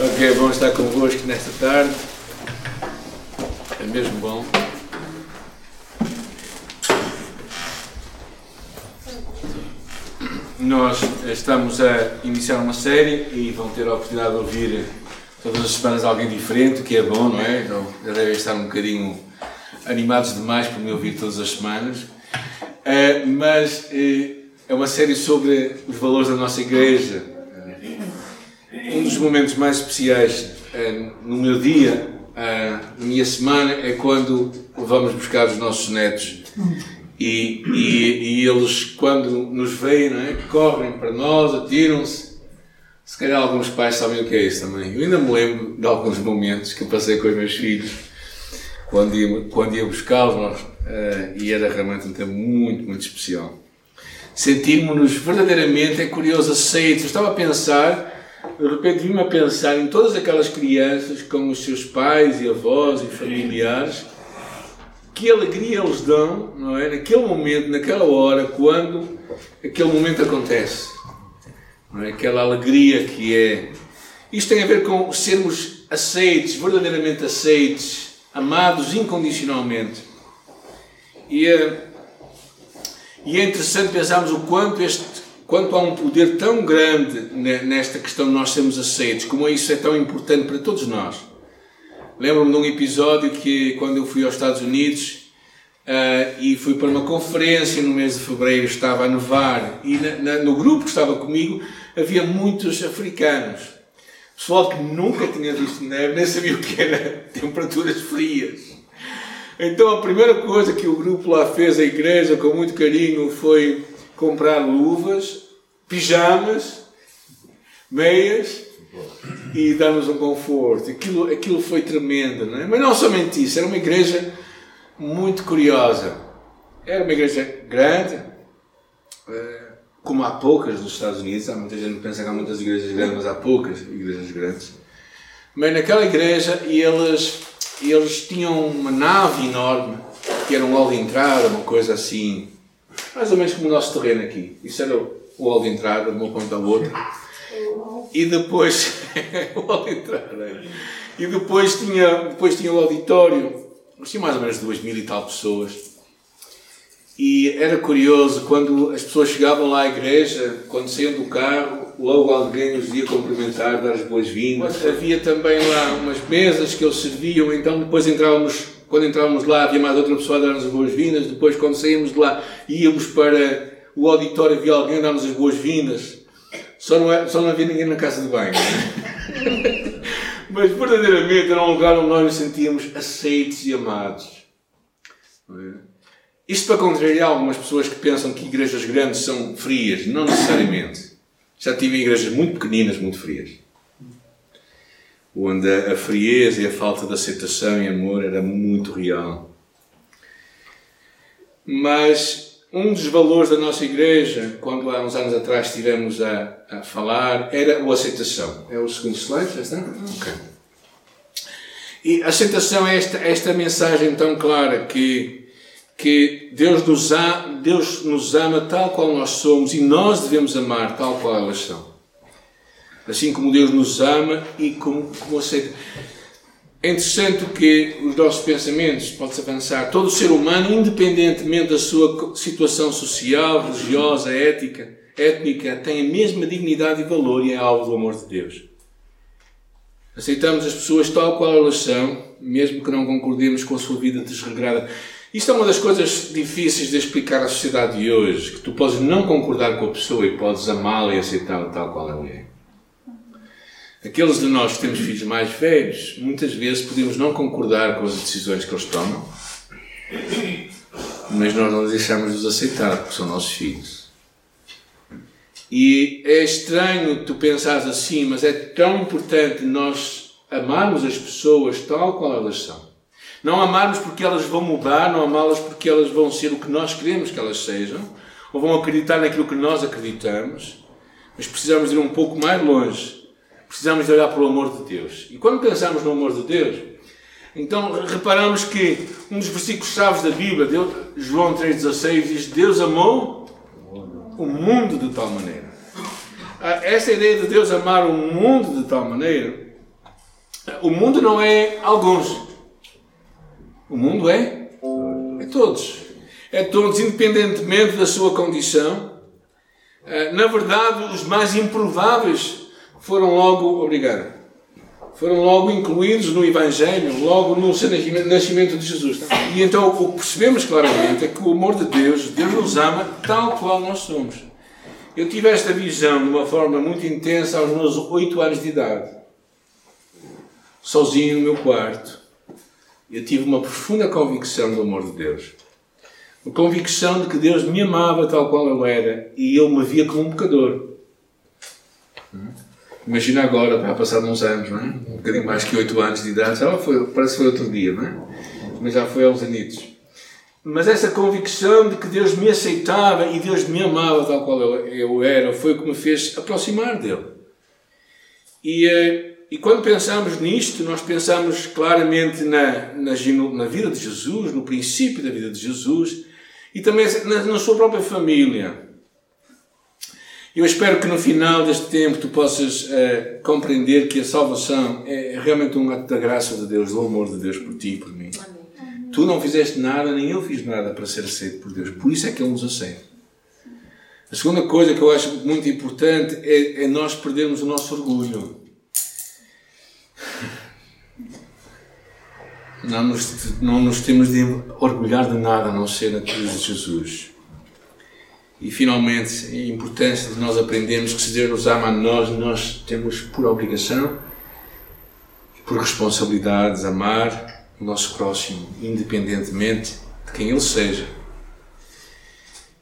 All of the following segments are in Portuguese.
Ok, é bom estar convosco nesta tarde. É mesmo bom. Nós estamos a iniciar uma série e vão ter a oportunidade de ouvir todas as semanas alguém diferente, o que é bom, não é? Então, já devem estar um bocadinho animados demais por me ouvir todas as semanas. Uh, mas uh, é uma série sobre os valores da nossa igreja, dos momentos mais especiais uh, no meu dia, uh, na minha semana, é quando vamos buscar os nossos netos. E, e, e eles, quando nos veem, é? correm para nós, atiram-se. Se calhar alguns pais sabem o que é isso também. Eu ainda me lembro de alguns momentos que passei com os meus filhos quando ia, quando ia buscá-los uh, e era realmente um tempo muito, muito especial. Sentirmos-nos verdadeiramente, é curioso, aceitos. Eu estava a pensar de repente vim-me a pensar em todas aquelas crianças com os seus pais e avós e familiares, que alegria eles dão, não é? Naquele momento, naquela hora, quando aquele momento acontece. Não é? Aquela alegria que é. Isto tem a ver com sermos aceites, verdadeiramente aceites, amados incondicionalmente. E é, e é interessante pensarmos o quanto este quanto há um poder tão grande nesta questão de nós sermos aceitos, como isso é tão importante para todos nós. Lembro-me de um episódio que, quando eu fui aos Estados Unidos uh, e fui para uma conferência no mês de fevereiro, estava a nevar e na, na, no grupo que estava comigo havia muitos africanos. Pessoal que nunca tinha visto neve, nem sabia o que era temperaturas frias. Então a primeira coisa que o grupo lá fez, a igreja, com muito carinho, foi comprar luvas, pijamas, meias e dar-nos um conforto. Aquilo, aquilo foi tremendo, não é? Mas não somente isso, era uma igreja muito curiosa. Era uma igreja grande, eh, como há poucas nos Estados Unidos. Há muita gente que pensa que há muitas igrejas grandes, mas há poucas igrejas grandes. Mas naquela igreja eles, eles tinham uma nave enorme, que era um hall de entrada, uma coisa assim mais ou menos como o nosso terreno aqui. Isso era o hall de entrada, de uma ponta à outra. E depois. o hall de entrada. E depois tinha, depois tinha o auditório. Tinha mais ou menos duas mil e tal pessoas. E era curioso, quando as pessoas chegavam lá à igreja, quando saíam do carro, logo alguém os ia cumprimentar, dar as boas-vindas. Havia também lá umas mesas que eles serviam, então depois entrávamos quando entrávamos lá havia mais outra pessoa a dar-nos as boas-vindas, depois quando saímos de lá íamos para o auditório, havia alguém a dar-nos as boas-vindas. Só não, é, só não havia ninguém na casa de banho. Mas verdadeiramente era um lugar onde nós nos sentíamos aceitos e amados. É? Isto para contrariar algumas pessoas que pensam que igrejas grandes são frias. Não necessariamente. Já tive igrejas muito pequeninas, muito frias onde a frieza e a falta de aceitação e amor era muito real. Mas um dos valores da nossa igreja, quando há uns anos atrás estivemos a, a falar, era a aceitação. É o segundo slide, já está? Ok. E a aceitação é esta, esta mensagem tão clara que, que Deus, nos a, Deus nos ama tal qual nós somos e nós devemos amar tal qual elas são assim como Deus nos ama e como, como aceita. É interessante que os nossos pensamentos, pode-se avançar, todo ser humano, independentemente da sua situação social, religiosa, ética, étnica, tem a mesma dignidade e valor e é alvo do amor de Deus. Aceitamos as pessoas tal qual elas são, mesmo que não concordemos com a sua vida desregrada. Isto é uma das coisas difíceis de explicar à sociedade de hoje, que tu podes não concordar com a pessoa e podes amá-la e aceitá-la tal qual ela é. Aqueles de nós que temos filhos mais velhos, muitas vezes podemos não concordar com as decisões que eles tomam, mas nós não deixamos de os aceitar, porque são nossos filhos. E é estranho tu pensares assim, mas é tão importante nós amarmos as pessoas tal qual elas são. Não amarmos porque elas vão mudar, não amá-las porque elas vão ser o que nós queremos que elas sejam, ou vão acreditar naquilo que nós acreditamos, mas precisamos ir um pouco mais longe precisamos de olhar para o amor de Deus. E quando pensamos no amor de Deus, então reparamos que um dos versículos chaves da Bíblia, Deus, João 3,16, diz: Deus amou o mundo de tal maneira. Ah, essa ideia de Deus amar o mundo de tal maneira O mundo não é alguns. O mundo é? É todos. É todos, independentemente da sua condição. Eh, na verdade, os mais improváveis foram logo, obrigado, foram logo incluídos no Evangelho, logo no nascimento de Jesus. E então o que percebemos claramente é que o amor de Deus, Deus nos ama tal qual nós somos. Eu tive esta visão de uma forma muito intensa aos meus oito anos de idade, sozinho no meu quarto. Eu tive uma profunda convicção do amor de Deus. Uma convicção de que Deus me amava tal qual eu era e eu me via como um pecador. Imagina agora, já passados uns anos, não é? um bocadinho mais que oito anos de idade, já foi, parece que foi outro dia, não é? Mas já foi aos anitos. Mas essa convicção de que Deus me aceitava e Deus me amava tal qual eu, eu era, foi o que me fez aproximar dele. E, eh, e quando pensamos nisto, nós pensamos claramente na, na, na, vida de Jesus, no princípio da vida de Jesus e também na, na sua própria família. Eu espero que no final deste tempo tu possas uh, compreender que a salvação é realmente um ato da graça de Deus, do amor de Deus por ti e por mim. Amém. Tu não fizeste nada, nem eu fiz nada para ser aceito por Deus. Por isso é que Ele nos aceita. A segunda coisa que eu acho muito importante é, é nós perdermos o nosso orgulho. Não nos, não nos temos de orgulhar de nada a não ser na cruz de Jesus. E finalmente, a importância de nós aprendermos que se Deus nos ama a nós, nós temos por obrigação e por responsabilidade amar o nosso próximo, independentemente de quem ele seja.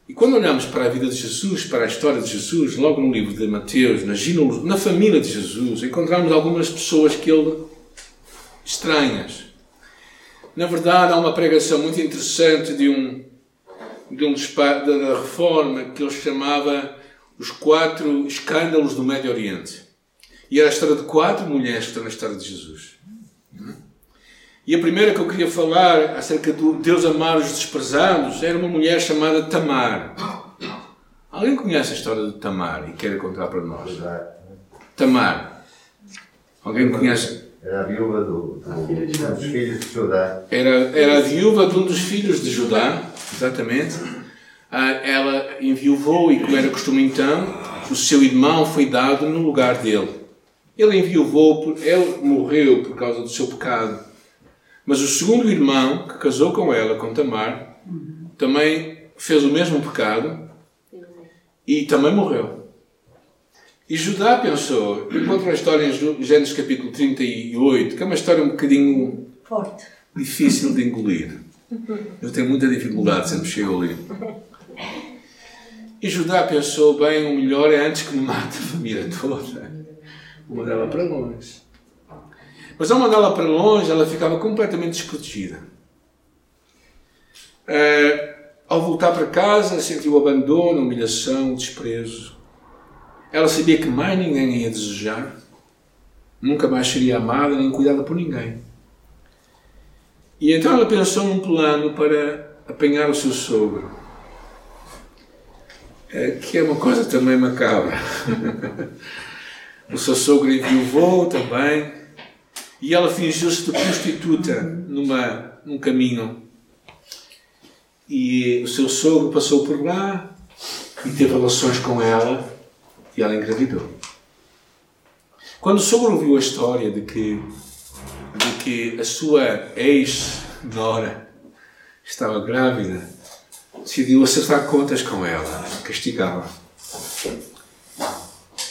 E quando olhamos para a vida de Jesus, para a história de Jesus, logo no livro de Mateus, na, na família de Jesus, encontramos algumas pessoas que ele estranhas. Na verdade, há uma pregação muito interessante de um de um da reforma que ele chamava os quatro escândalos do Médio Oriente. E era a história de quatro mulheres que estão na história de Jesus. E a primeira que eu queria falar acerca de Deus amar os desprezados era uma mulher chamada Tamar. Alguém conhece a história de Tamar e quer contar para nós? Tamar. Alguém conhece? Era a viúva do, do, dos filhos de Judá. Era, era a viúva de um dos filhos de Judá exatamente. Ah, ela enviuvou e, como era costume então, o seu irmão foi dado no lugar dele. Ele enviuvou, ele morreu por causa do seu pecado. Mas o segundo irmão, que casou com ela, com Tamar, também fez o mesmo pecado e também morreu. E Judá pensou, encontra a história em Gênesis capítulo 38, que é uma história um bocadinho Forte. difícil de engolir. Eu tenho muita dificuldade sempre chego ali. E Judá pensou, bem, o melhor é antes que me mate a família toda. Vou mandá-la para longe. Mas ao mandá-la para longe, ela ficava completamente desprotegida. Uh, ao voltar para casa, sentiu abandono, humilhação, desprezo. Ela sabia que mais ninguém ia desejar, nunca mais seria amada nem cuidada por ninguém. E então ela pensou num plano para apanhar o seu sogro, é, que é uma coisa também macabra. o seu sogro enviou também, e ela fingiu-se de prostituta numa, num caminho. E o seu sogro passou por lá e teve relações com ela e ela engravidou. Quando o sogro ouviu a história de que de que a sua ex-nora estava grávida, decidiu acertar contas com ela, castigá-la.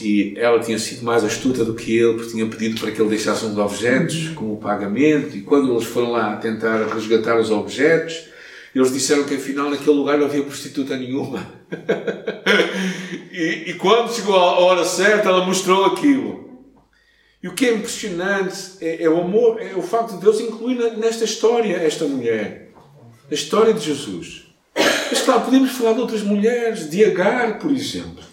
E ela tinha sido mais astuta do que ele, porque tinha pedido para que ele deixasse uns objetos como pagamento, e quando eles foram lá tentar resgatar os objetos, eles disseram que afinal naquele lugar não havia prostituta nenhuma. e, e quando chegou a hora certa, ela mostrou aquilo. E o que é impressionante é, é, o amor, é o facto de Deus incluir nesta história esta mulher. A história de Jesus. Mas claro, podemos falar de outras mulheres, de Agar, por exemplo.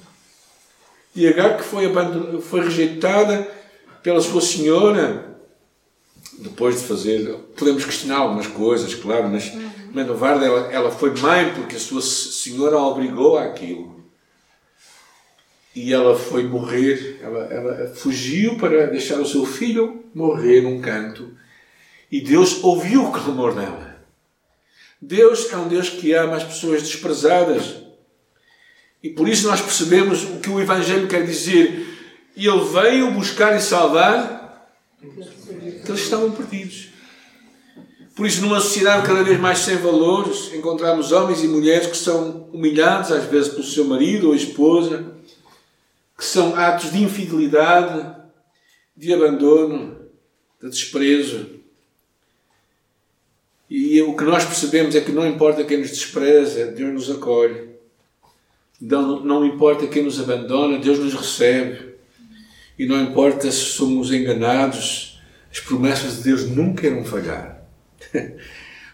De Agar que foi, foi rejeitada pela sua senhora, depois de fazer. Podemos questionar algumas coisas, claro, mas, mas ela, ela foi mãe porque a sua senhora a obrigou àquilo. E ela foi morrer, ela, ela fugiu para deixar o seu filho morrer num canto e Deus ouviu o clamor dela. Deus é um Deus que ama as pessoas desprezadas. E por isso nós percebemos o que o Evangelho quer dizer. E Ele veio buscar e salvar que estavam perdidos. Por isso, numa sociedade cada vez mais sem valores, encontramos homens e mulheres que são humilhados, às vezes, pelo seu marido ou esposa, que são atos de infidelidade, de abandono, de desprezo. E o que nós percebemos é que não importa quem nos despreza, Deus nos acolhe. Não, não importa quem nos abandona, Deus nos recebe. E não importa se somos enganados, as promessas de Deus nunca irão falhar.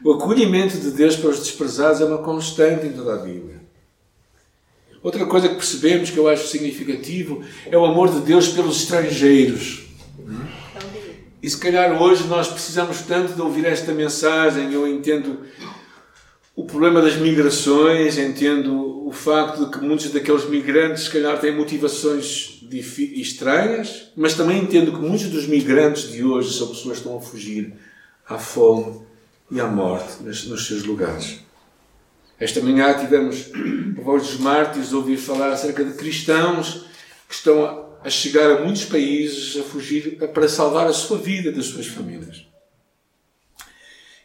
O acolhimento de Deus para os desprezados é uma constante em toda a Bíblia. Outra coisa que percebemos que eu acho significativo é o amor de Deus pelos estrangeiros. E se calhar hoje nós precisamos tanto de ouvir esta mensagem. Eu entendo o problema das migrações, entendo o facto de que muitos daqueles migrantes, se calhar, têm motivações estranhas, mas também entendo que muitos dos migrantes de hoje são pessoas que estão a fugir à fome e à morte nos seus lugares. Esta manhã tivemos a voz dos mártires ouvir falar acerca de cristãos que estão a chegar a muitos países a fugir para salvar a sua vida das suas famílias.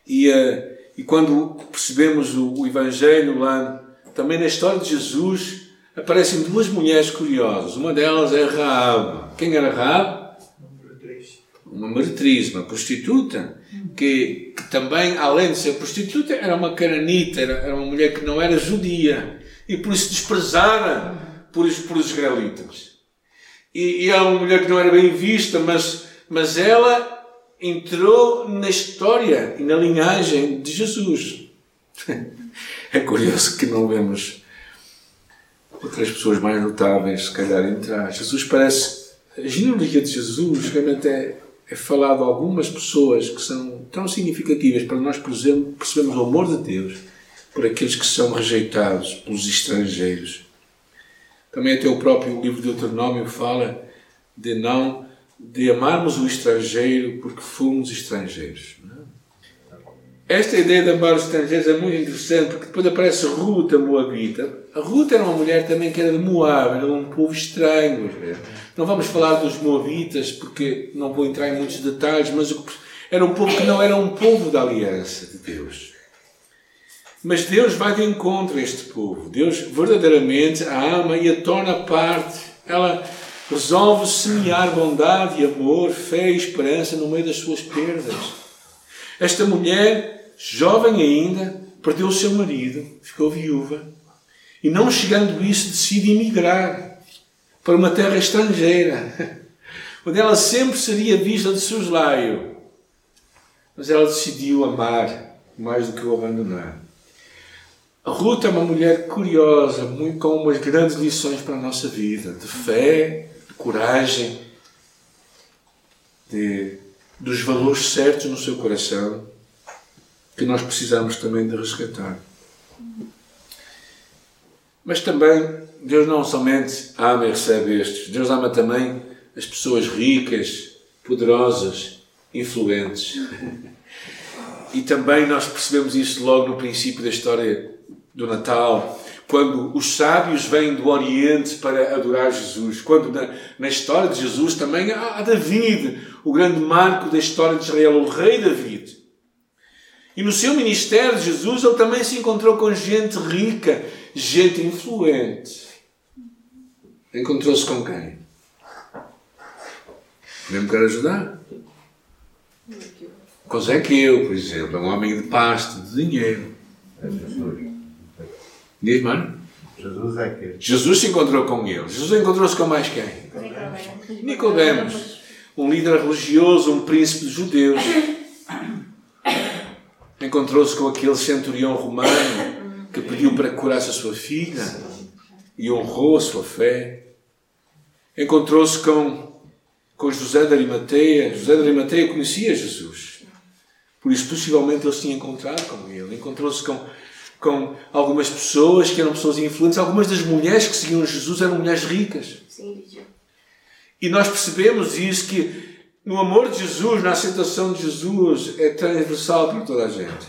E, uh, e quando percebemos o, o, Evangelho lá, também na história de Jesus, aparecem duas mulheres curiosas. Uma delas é Raab. Quem era Raab? Uma meretriz, uma prostituta que, que, também, além de ser prostituta, era uma cananita, era, era, uma mulher que não era judia e por isso desprezada por, por os israelitas. E, e era uma mulher que não era bem vista, mas, mas ela entrou na história e na linhagem de Jesus. é curioso que não vemos outras pessoas mais notáveis, se calhar, entrar. Jesus parece. A genealogia de Jesus realmente é, é falado algumas pessoas que são tão significativas para nós percebermos o amor de Deus por aqueles que são rejeitados pelos estrangeiros. Também até o próprio livro de Deuteronômio fala de não de amarmos o estrangeiro porque fomos estrangeiros. Esta ideia de amar os estrangeiros é muito interessante porque depois aparece Ruth, a Moabita. A Ruth era uma mulher também que era de Moab, era um povo estranho. Não vamos falar dos Moabitas porque não vou entrar em muitos detalhes, mas era um povo que não era um povo da aliança de Deus. Mas Deus vai de encontro a este povo. Deus verdadeiramente a ama e a torna parte. Ela resolve semear bondade e amor, fé e esperança no meio das suas perdas. Esta mulher, jovem ainda, perdeu o seu marido, ficou viúva, e não chegando isso, decide emigrar para uma terra estrangeira, onde ela sempre seria vista de soslaio. Mas ela decidiu amar mais do que o abandonar. A Ruth é uma mulher curiosa, muito, com umas grandes lições para a nossa vida, de fé, de coragem, de, dos valores certos no seu coração, que nós precisamos também de resgatar. Mas também, Deus não somente ama e recebe estes, Deus ama também as pessoas ricas, poderosas, influentes. E também nós percebemos isso logo no princípio da história do Natal, quando os sábios vêm do Oriente para adorar Jesus, quando na, na história de Jesus também há David, o grande marco da história de Israel, o rei David. E no seu ministério Jesus ele também se encontrou com gente rica, gente influente. Encontrou-se com quem? Podemos quer ajudar? Com Zequeu, por exemplo, é um homem de pasto, de dinheiro. É Jesus. Diz, mano? Jesus é que. Jesus se encontrou com ele. Jesus encontrou-se com mais quem? Nicodemos. Um líder religioso, um príncipe de judeus. Encontrou-se com aquele centurião romano que pediu para que curasse a sua filha e honrou a sua fé. Encontrou-se com, com José de Arimateia. José de Arimateia conhecia Jesus. Por isso, possivelmente, ele se tinha encontrado com ele. Encontrou-se com com algumas pessoas que eram pessoas influentes. Algumas das mulheres que seguiam Jesus eram mulheres ricas. Sim, e nós percebemos isso que no amor de Jesus, na aceitação de Jesus, é transversal para toda a gente.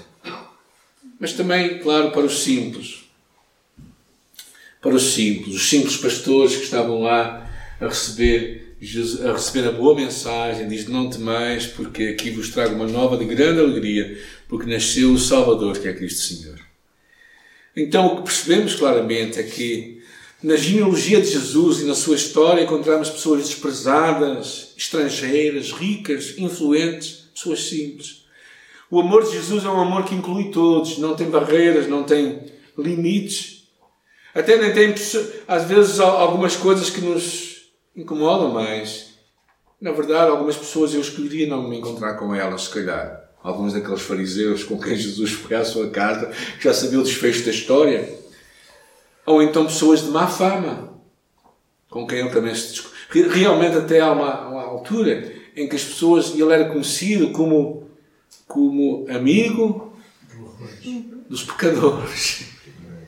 Mas também, claro, para os simples. Para os simples, os simples pastores que estavam lá a receber, a receber a boa mensagem, diz: Não temais, porque aqui vos trago uma nova de grande alegria, porque nasceu o Salvador, que é Cristo Senhor. Então, o que percebemos claramente é que na genealogia de Jesus e na sua história encontramos pessoas desprezadas, estrangeiras, ricas, influentes, pessoas simples. O amor de Jesus é um amor que inclui todos, não tem barreiras, não tem limites. Até nem tem, às vezes, algumas coisas que nos incomodam mais. Na verdade, algumas pessoas eu escolheria não me encontrar com elas, se calhar. Alguns daqueles fariseus com quem Jesus foi à sua casa, que já sabia o desfecho da história ou então pessoas de má fama, com quem ele também se discute. Realmente, até há uma, uma, altura em que as pessoas. Ele era conhecido como, como amigo dos pecadores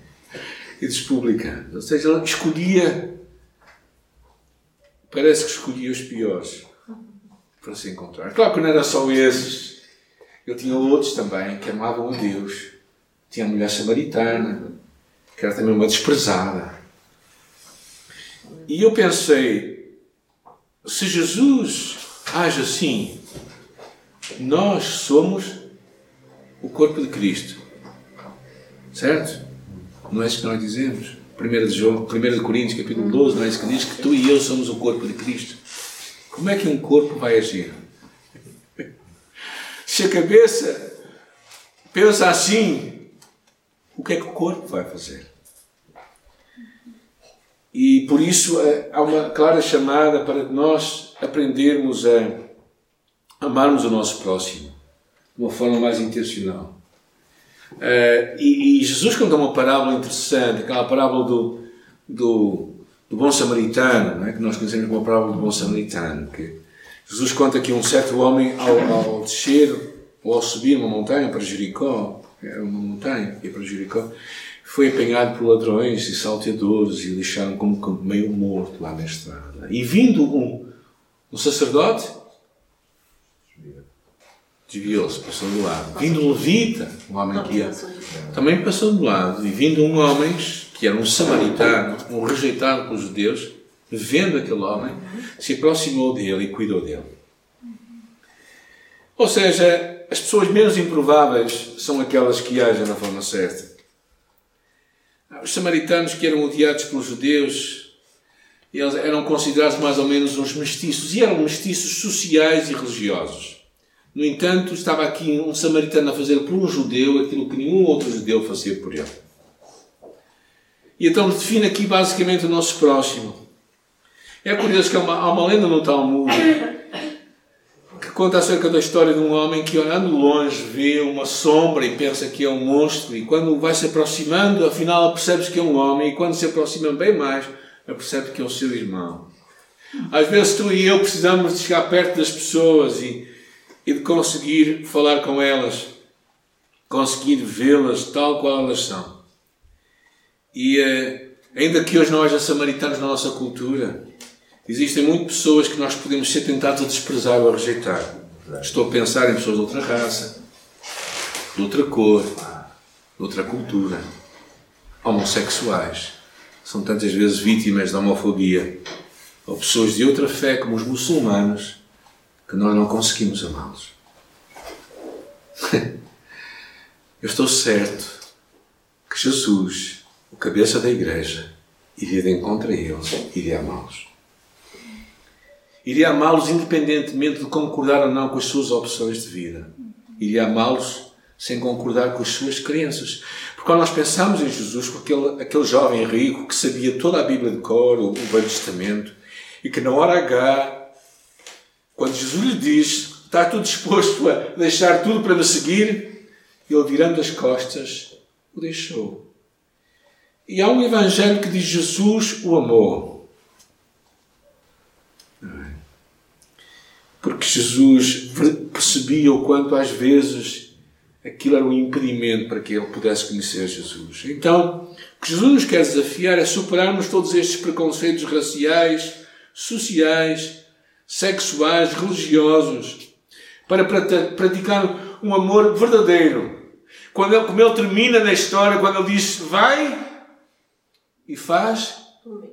e dos publicanos. Ou seja, ele escolhia. Parece que escolhia os piores para se encontrar. Claro que não era só esses. Ele tinha outros também que amavam a Deus. Tinha a mulher samaritana que era também uma desprezada. E eu pensei, se Jesus age assim, nós somos o corpo de Cristo. Certo? Não é isso que nós dizemos? 1 de, João, 1 de Coríntios, capítulo 12, não é isso que diz que tu e eu somos o corpo de Cristo? Como é que um corpo vai agir? Se a cabeça pensa assim, o que é que o corpo vai fazer? E por isso eh, há uma clara chamada para nós aprendermos a amarmos o nosso próximo de uma forma mais intencional. Uh, e, Jesus conta uma parábola interessante, aquela parábola do, do, do bom samaritano, é? que nós conhecemos como a parábola do bom samaritano. Que Jesus conta que um certo homem, ao, ao descer ou ao subir uma montanha para Jericó, era uma montanha que ia para Jericó, foi apanhado por ladrões e salteadores e deixaram como meio morto lá na estrada. E vindo um, um sacerdote, desviou-se, passou do lado. Vindo um levita, um homem que ia, também passou do lado. E vindo um homem, que era um samaritano, um rejeitado pelos judeus, vendo aquele homem, se aproximou dele e cuidou dele. Ou seja, as pessoas menos improváveis são aquelas que agem na forma certa. Os samaritanos que eram odiados pelos judeus, eles eram considerados mais ou menos uns mestiços, e eram mestiços sociais e religiosos. No entanto, estava aqui um samaritano a fazer por um judeu aquilo que nenhum outro judeu fazia por ele. E então define aqui basicamente o nosso próximo. É curioso que há uma, há uma lenda no Talmud conta acerca da história de um homem que, olhando longe, vê uma sombra e pensa que é um monstro, e quando vai se aproximando, afinal percebe que é um homem, e quando se aproxima bem mais, percebe que é o seu irmão. Às vezes tu e eu precisamos de chegar perto das pessoas e, e de conseguir falar com elas, conseguir vê-las tal qual elas são. E eh, ainda que hoje nós, samaritanos na nossa cultura, Existem muitas pessoas que nós podemos ser tentados a desprezar ou a rejeitar. Estou a pensar em pessoas de outra raça, de outra cor, de outra cultura, homossexuais. São tantas vezes vítimas da homofobia. Ou pessoas de outra fé, como os muçulmanos, que nós não conseguimos amá-los. Eu estou certo que Jesus, o cabeça da igreja, iria de encontro a eles, iria amá-los. Iria amá-los independentemente de concordar ou não com as suas opções de vida. Iria amá-los sem concordar com as suas crenças. Porque quando nós pensamos em Jesus, com aquele, aquele jovem rico que sabia toda a Bíblia de cor, o, Velho Testamento, e que na hora H, quando Jesus lhe diz, está tudo disposto a deixar tudo para me seguir, ele virando as costas, o deixou. E há um evangelho que diz Jesus o amou. Porque Jesus percebia o quanto às vezes aquilo era um impedimento para que ele pudesse conhecer Jesus. Então, o que Jesus nos quer desafiar é superarmos todos estes preconceitos raciais, sociais, sexuais, religiosos, para praticar um amor verdadeiro. Quando ele, como ele termina na história, quando ele diz vai e faz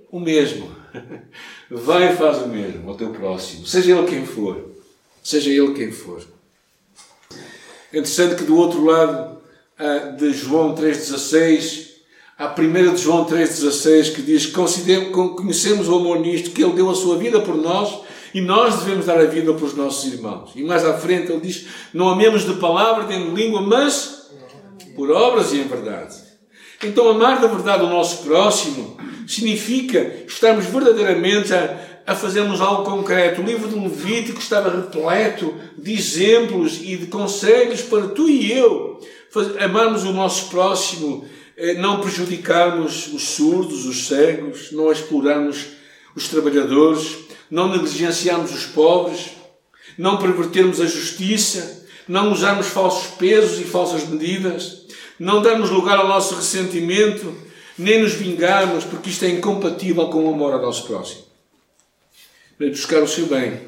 o mesmo. Vai e faz o mesmo ao teu próximo, seja ele quem for. Seja ele quem for. É interessante que do outro lado ah, de João 3,16, a primeira de João 3,16 que diz conhecemos o amor nisto, que Ele deu a sua vida por nós e nós devemos dar a vida pelos nossos irmãos. E mais à frente ele diz: Não amemos de palavra nem de língua, mas por obras e em verdade. Então, amar da verdade o nosso próximo significa estarmos verdadeiramente a, a fazermos algo concreto. O livro do Levítico estava repleto de exemplos e de conselhos para tu e eu amarmos o nosso próximo, eh, não prejudicarmos os surdos, os cegos, não explorarmos os trabalhadores, não negligenciarmos os pobres, não pervertermos a justiça, não usarmos falsos pesos e falsas medidas, não darmos lugar ao nosso ressentimento, nem nos vingarmos, porque isto é incompatível com o amor ao nosso próximo para buscar o seu bem.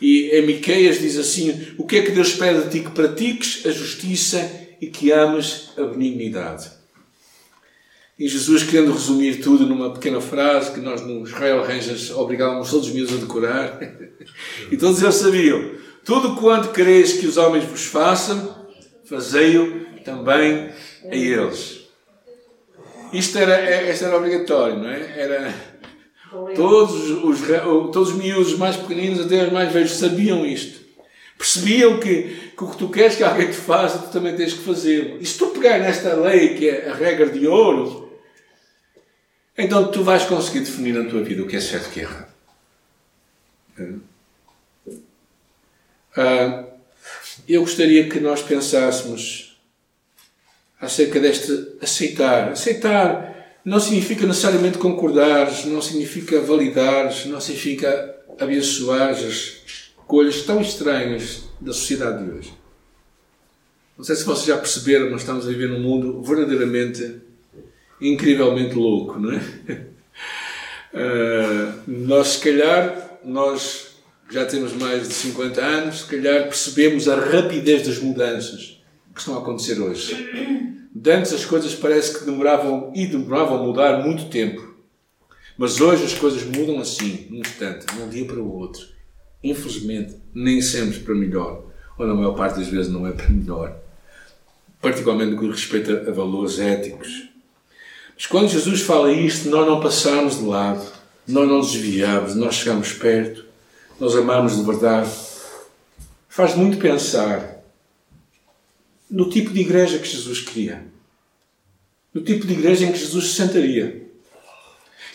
E em Miqueias diz assim: O que é que Deus pede de ti? Que pratiques a justiça e que ames a benignidade. E Jesus, querendo resumir tudo numa pequena frase que nós no Israel Rangers obrigávamos todos os meus a decorar, e todos eles sabiam: Tudo quanto quereis que os homens vos façam, fazei-o também a eles. Isto era, é, isto era obrigatório, não é? Era Todos os, todos os miúdos mais pequeninos, até os mais velhos, sabiam isto. Percebiam que, que o que tu queres que alguém te faça, tu também tens que fazê-lo. E se tu pegar nesta lei, que é a regra de ouro, então tu vais conseguir definir na tua vida o que é certo e o que é errado. Ah, eu gostaria que nós pensássemos acerca deste aceitar. Aceitar não significa necessariamente concordar, não significa validar, não significa abençoar as coisas tão estranhas da sociedade de hoje. Não sei se vocês já perceberam, mas estamos a viver num mundo verdadeiramente, incrivelmente louco, não é? Uh, nós, se calhar, nós já temos mais de 50 anos, se calhar percebemos a rapidez das mudanças que estão a acontecer hoje. De antes as coisas parece que demoravam e demoravam a mudar muito tempo. Mas hoje as coisas mudam assim, num instante, de um dia para o outro. Infelizmente, nem sempre para melhor. Ou na maior parte das vezes não é para melhor. Particularmente no que respeita a valores éticos. Mas quando Jesus fala isto, nós não passamos de lado, nós não desviamos, nós chegamos perto, nós amamos de verdade. Faz muito pensar no tipo de igreja que Jesus queria. No tipo de igreja em que Jesus se sentaria.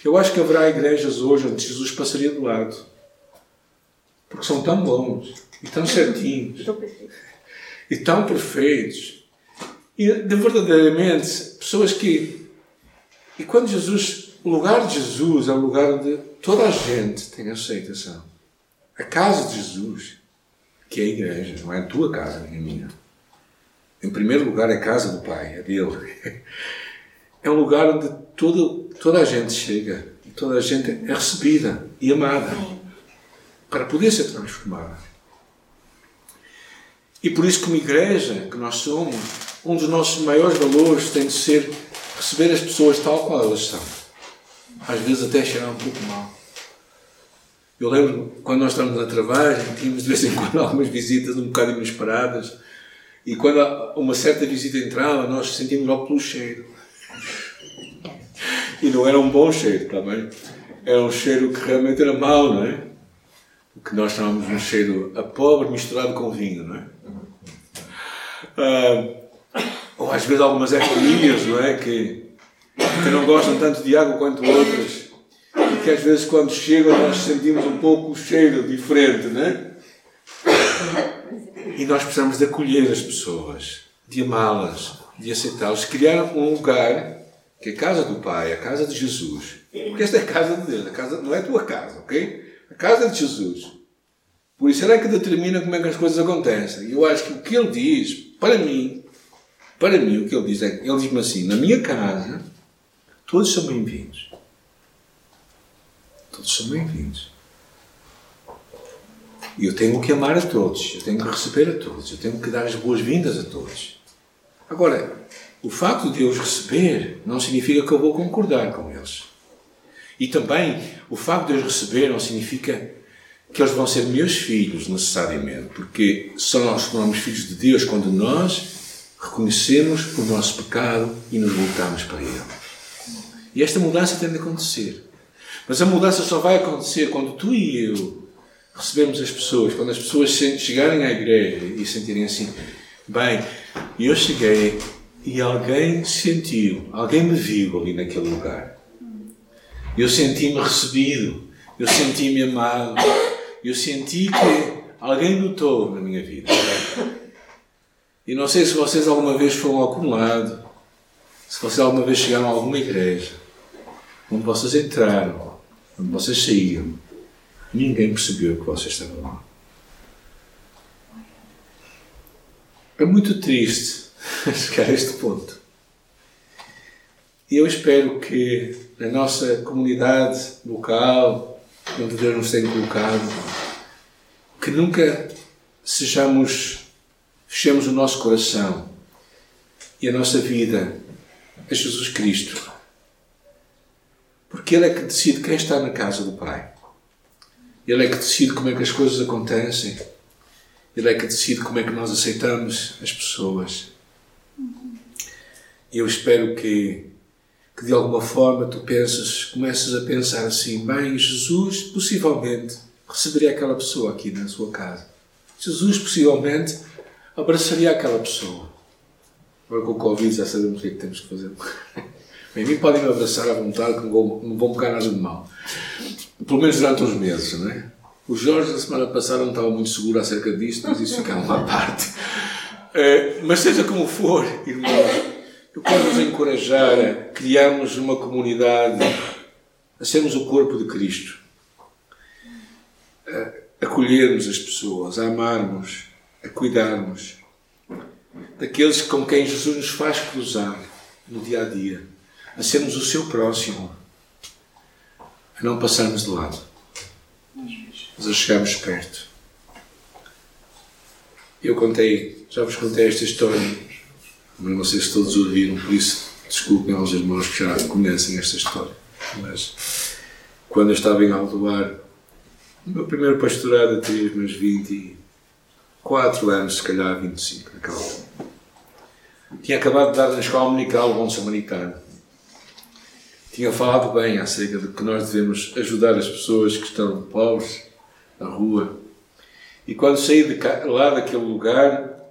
Eu acho que haverá igrejas hoje onde Jesus passaria do lado. Porque são tão bons e tão certinhos e tão perfeitos. E de verdadeiramente pessoas que. E quando Jesus. O lugar de Jesus é o lugar onde toda a gente tem aceitação. A casa de Jesus, que é a igreja, não é a tua casa, nem a minha. Em primeiro lugar, é casa do Pai, é dele. É um lugar onde toda, toda a gente chega toda a gente é recebida e amada para poder ser transformada. E por isso, como igreja que nós somos, um dos nossos maiores valores tem de ser receber as pessoas tal qual elas são. Às vezes até cheirar um pouco mal. Eu lembro quando nós estávamos na trabalho, tínhamos de vez em quando algumas visitas um bocado inesperadas e quando uma certa visita entrava, nós sentimos logo pelo cheiro. E não era um bom cheiro, também. Tá era um cheiro que realmente era mau, não é? O que nós chamamos um cheiro a pobre misturado com vinho, não é? Ah, ou às vezes algumas ecolias, não é? Que, que não gostam tanto de água quanto outras. E que às vezes quando chegam nós sentimos um pouco o cheiro diferente, não é? E nós precisamos de acolher as pessoas, de amá-las, de aceitá-las, criar um lugar que é a casa do Pai, a casa de Jesus. Porque esta é a casa de Deus, a casa não é a tua casa, ok? A casa de Jesus. Por isso é que determina como é que as coisas acontecem. E eu acho que o que ele diz para mim, para mim, o que ele diz é, ele diz-me assim, na minha casa, todos são bem-vindos. Todos são bem-vindos. E eu tenho que amar a todos, eu tenho que receber a todos, eu tenho que dar as boas-vindas a todos. Agora, o facto de eu os receber não significa que eu vou concordar com eles. E também, o facto de eu os receber não significa que eles vão ser meus filhos, necessariamente, porque só nós tornamos filhos de Deus quando nós reconhecemos o nosso pecado e nos voltamos para Ele. E esta mudança tem de acontecer. Mas a mudança só vai acontecer quando tu e eu recebemos as pessoas, quando as pessoas chegarem à igreja e sentirem assim: bem, eu cheguei e alguém sentiu, alguém me viu ali naquele lugar. Eu senti-me recebido, eu senti-me amado, eu senti que alguém notou na minha vida. E não sei se vocês alguma vez foram acumulado, se vocês alguma vez chegaram a alguma igreja, onde vocês entraram, onde vocês saíram, ninguém percebeu que vocês estavam lá. É muito triste chegar a este ponto. E eu espero que na nossa comunidade local, onde Deus nos tem colocado, que nunca sejamos, fechemos o nosso coração e a nossa vida a Jesus Cristo. Porque Ele é que decide quem está na casa do Pai. Ele é que decide como é que as coisas acontecem. Ele é que decide como é que nós aceitamos as pessoas. Eu espero que, que de alguma forma tu penses, comeces a pensar assim, bem, Jesus possivelmente receberia aquela pessoa aqui na sua casa. Jesus possivelmente abraçaria aquela pessoa. Agora com o Covid já sabemos o que é que temos que fazer. Bem, a mim podem me abraçar à vontade, que não vão, não vão pegar nada de mal. Pelo menos durante uns meses, não é? O Jorge, na semana passada, não estava muito seguro acerca disto, mas isso fica uma parte. Uh, mas seja como for, irmãos, eu quero nos encorajar a criarmos uma comunidade, a sermos o corpo de Cristo, a acolhermos as pessoas, a amarmos, a cuidarmos daqueles com quem Jesus nos faz cruzar no dia a dia, a sermos o seu próximo, a não passarmos de lado, mas a chegarmos perto. Eu contei, já vos contei esta história, mas não sei se todos ouviram, por isso desculpem aos irmãos que já conhecem esta história. Mas quando eu estava em Aldoar, o meu primeiro pastorado eu tinha meus 24 anos, se calhar 25, naquela altura. Tinha acabado de dar na escola dominical bom samaritano. Tinha falado bem acerca de que nós devemos ajudar as pessoas que estão pobres na rua. E quando saí de lá daquele lugar,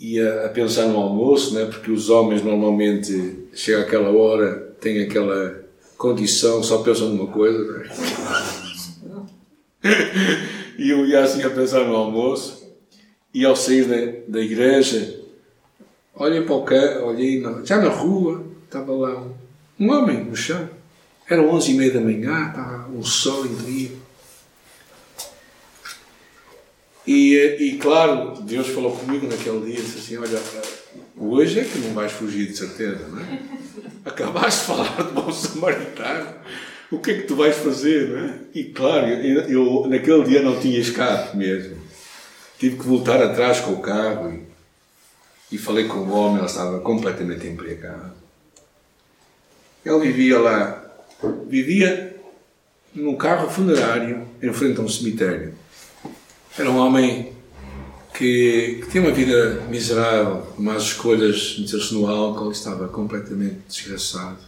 ia a pensar no almoço, né? porque os homens normalmente, chega aquela hora, têm aquela condição, só pensam numa coisa. Né? e eu ia assim a pensar no almoço, e ao sair da, da igreja, olhei para o carro, olhei na, já na rua, estava lá um, um homem no chão. Eram onze e meia da manhã, estava um sol incrível. E, e claro, Deus falou comigo naquele dia, disse assim, olha, hoje é que não vais fugir de certeza, não é? Acabaste de falar de bom samaritano, o que é que tu vais fazer, não é? E claro, eu, eu naquele dia não tinha escape mesmo. Tive que voltar atrás com o carro e, e falei com o homem, ele estava completamente embriagado. Ele vivia lá, vivia num carro funerário em frente a um cemitério. Era um homem que, que tinha uma vida miserável, más escolhas, meteu-se no álcool, estava completamente desgraçado.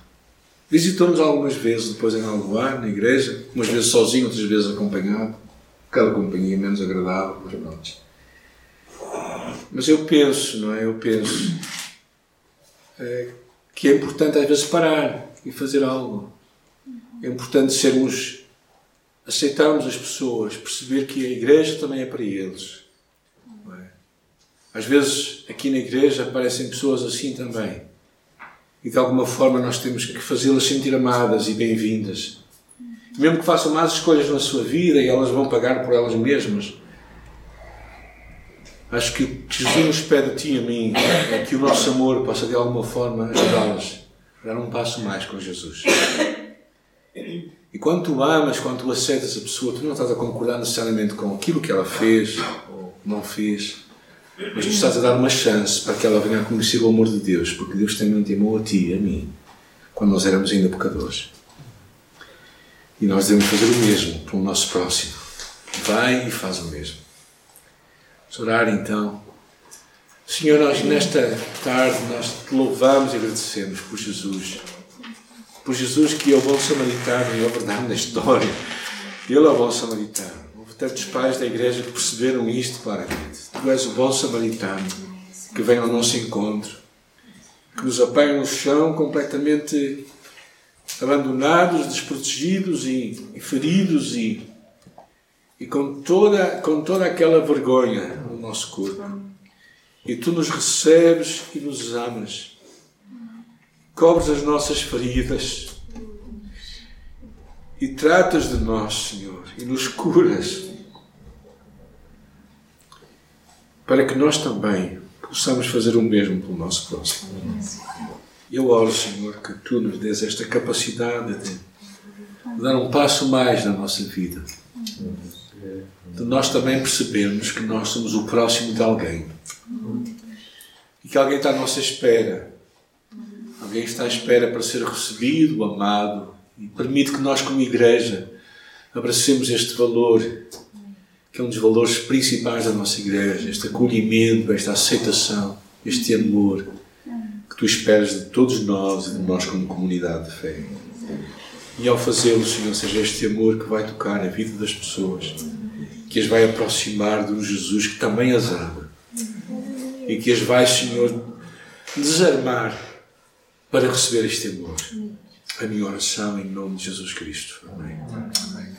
Visitou-nos algumas vezes depois em Algoar, na igreja, umas vezes sozinho, outras vezes acompanhado. Cada companhia menos agradável, mas pronto. Mas eu penso, não é? Eu penso é, que é importante às vezes parar e fazer algo. É importante sermos aceitarmos as pessoas, perceber que a igreja também é para eles. É? Às vezes, aqui na igreja, aparecem pessoas assim também. E de alguma forma nós temos que fazê-las sentir amadas e bem-vindas. Mesmo que façam más escolhas na sua vida e elas vão pagar por elas mesmas. Acho que o que Jesus pede a ti e a mim é que o nosso amor possa de alguma forma ajudá-las a dar um passo mais com Jesus. E quando tu amas, quando tu aceitas a pessoa, tu não estás a concordar necessariamente com aquilo que ela fez ou não fez, mas tu estás a dar uma chance para que ela venha a conhecer o amor de Deus, porque Deus também te amou a ti e a mim, quando nós éramos ainda pecadores. E nós devemos fazer o mesmo para o nosso próximo. Vai e faz o mesmo. Orar então. Senhor, nós nesta tarde nós te louvamos e agradecemos por Jesus. Por Jesus que é o bom samaritano e a verdade na história. Ele é o bom samaritano. Houve tantos pais da igreja que perceberam isto claramente. Tu és o bom samaritano que vem ao nosso encontro, que nos apanha no chão completamente abandonados, desprotegidos e, e feridos e, e com, toda, com toda aquela vergonha no nosso corpo. E tu nos recebes e nos amas. Cobres as nossas feridas e tratas de nós, Senhor, e nos curas para que nós também possamos fazer o mesmo pelo nosso próximo. Eu oro, Senhor, que tu nos dês esta capacidade de dar um passo mais na nossa vida. De nós também percebermos que nós somos o próximo de alguém. E que alguém está à nossa espera. Alguém está à espera para ser recebido, amado. E permite que nós, como igreja, abracemos este valor, que é um dos valores principais da nossa igreja. Este acolhimento, esta aceitação, este amor que tu esperas de todos nós e de nós como comunidade de fé. E ao fazê-lo, Senhor, seja este amor que vai tocar a vida das pessoas, que as vai aproximar de um Jesus que também as ama e que as vai, Senhor, desarmar para receber este amor. A minha oração em nome de Jesus Cristo. Amém.